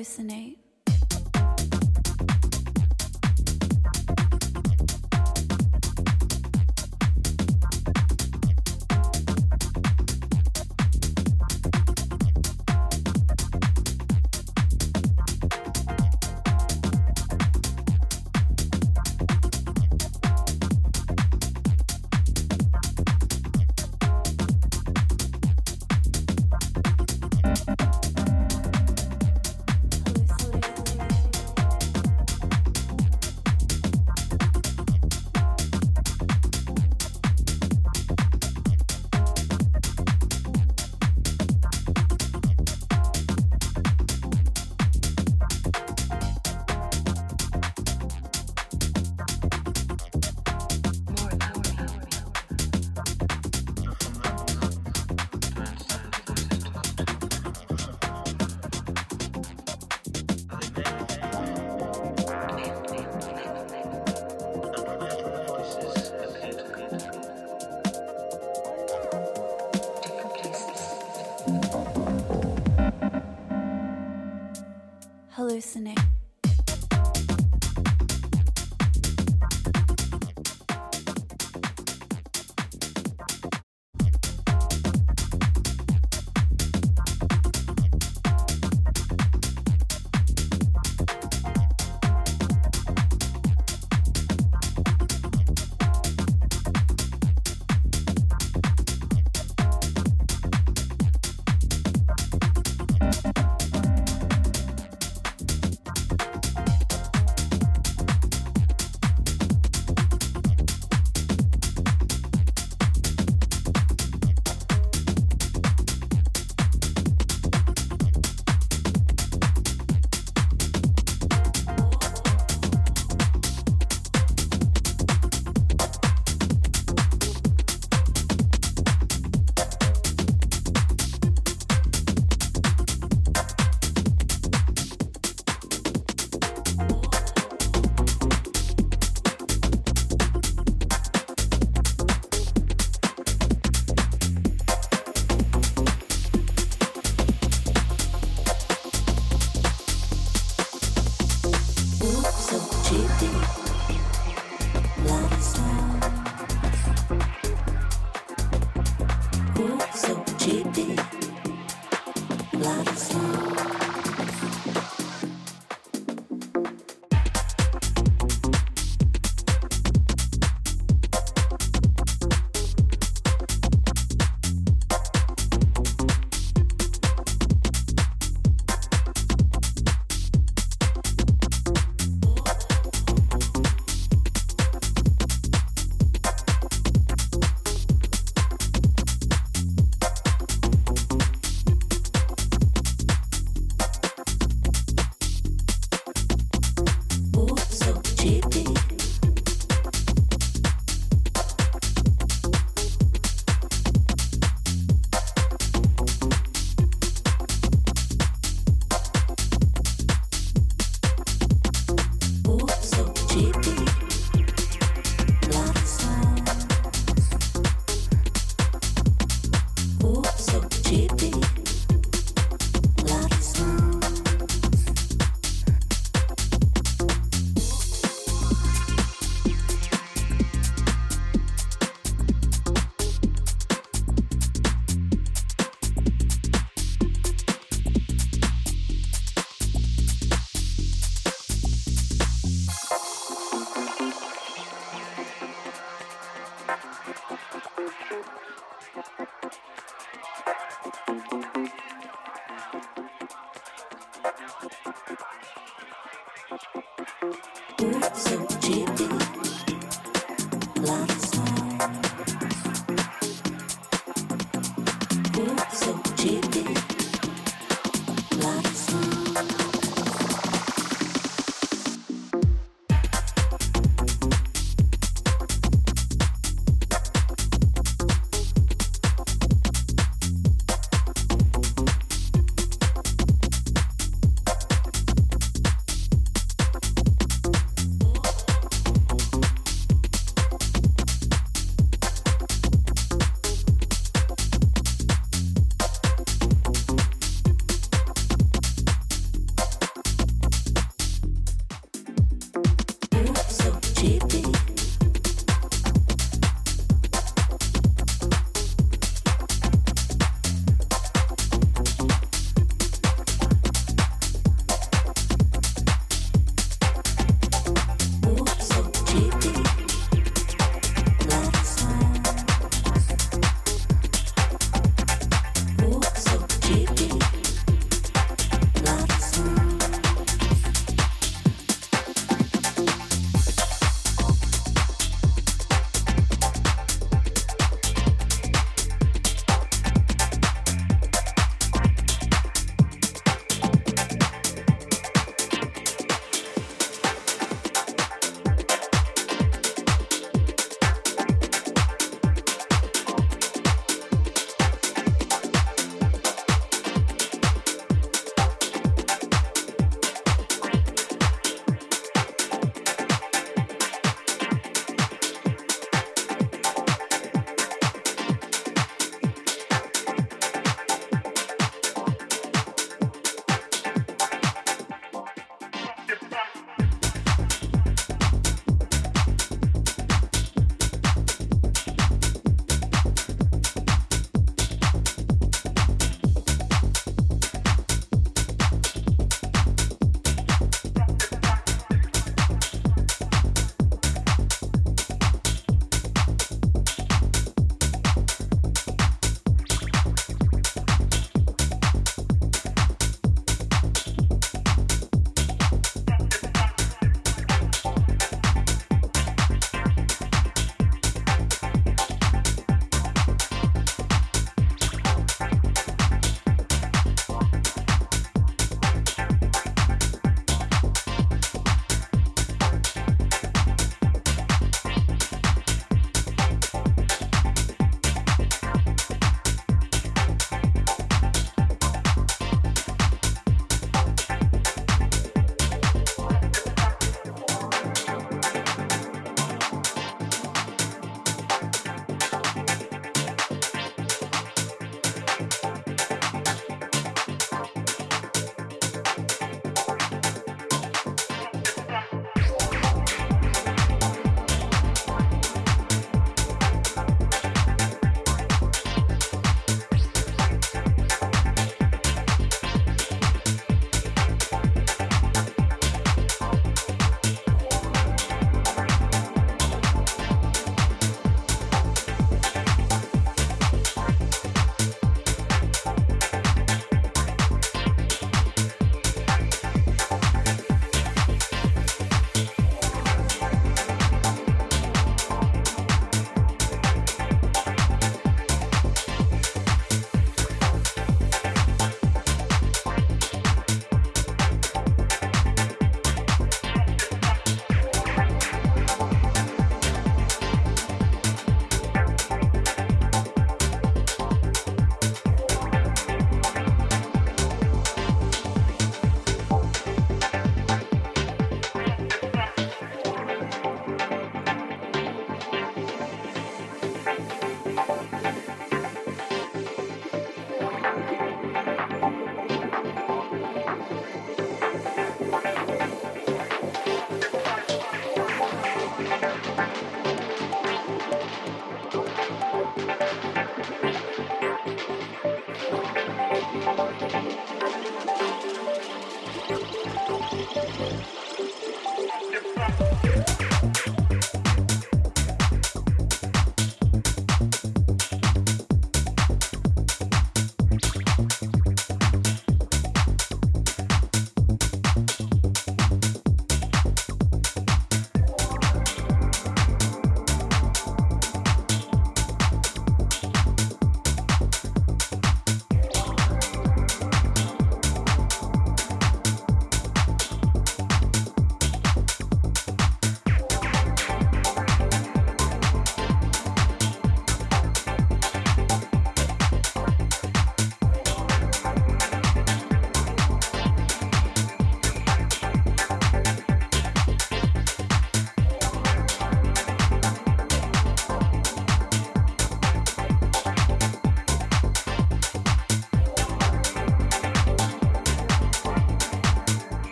hallucinate.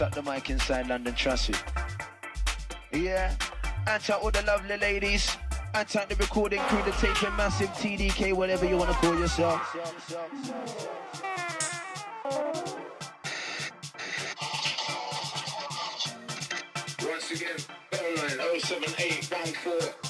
Up the mic inside London, me. Yeah, and to all the lovely ladies, and to the recording crew, the taping massive TDK, whatever you want to call yourself. Once again, phone line 07814794621.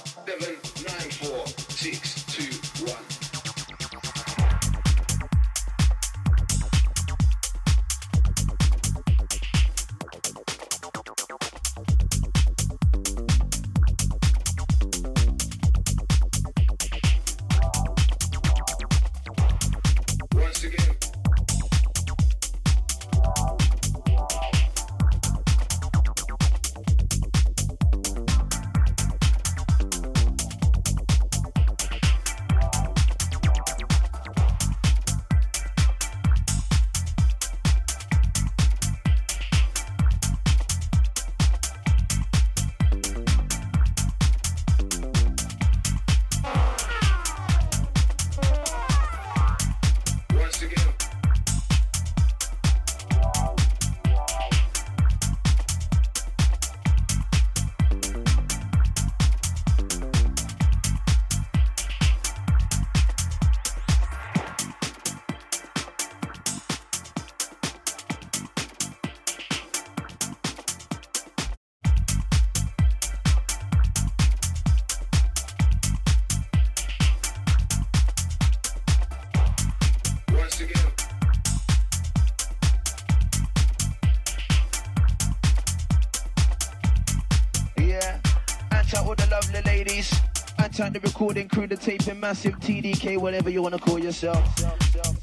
To the recording crew, the taping massive TDK, whatever you want to call yourself.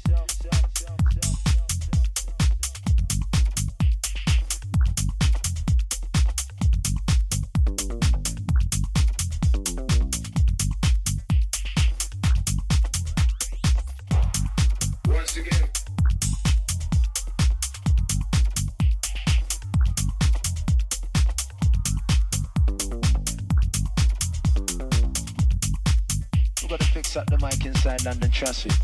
We've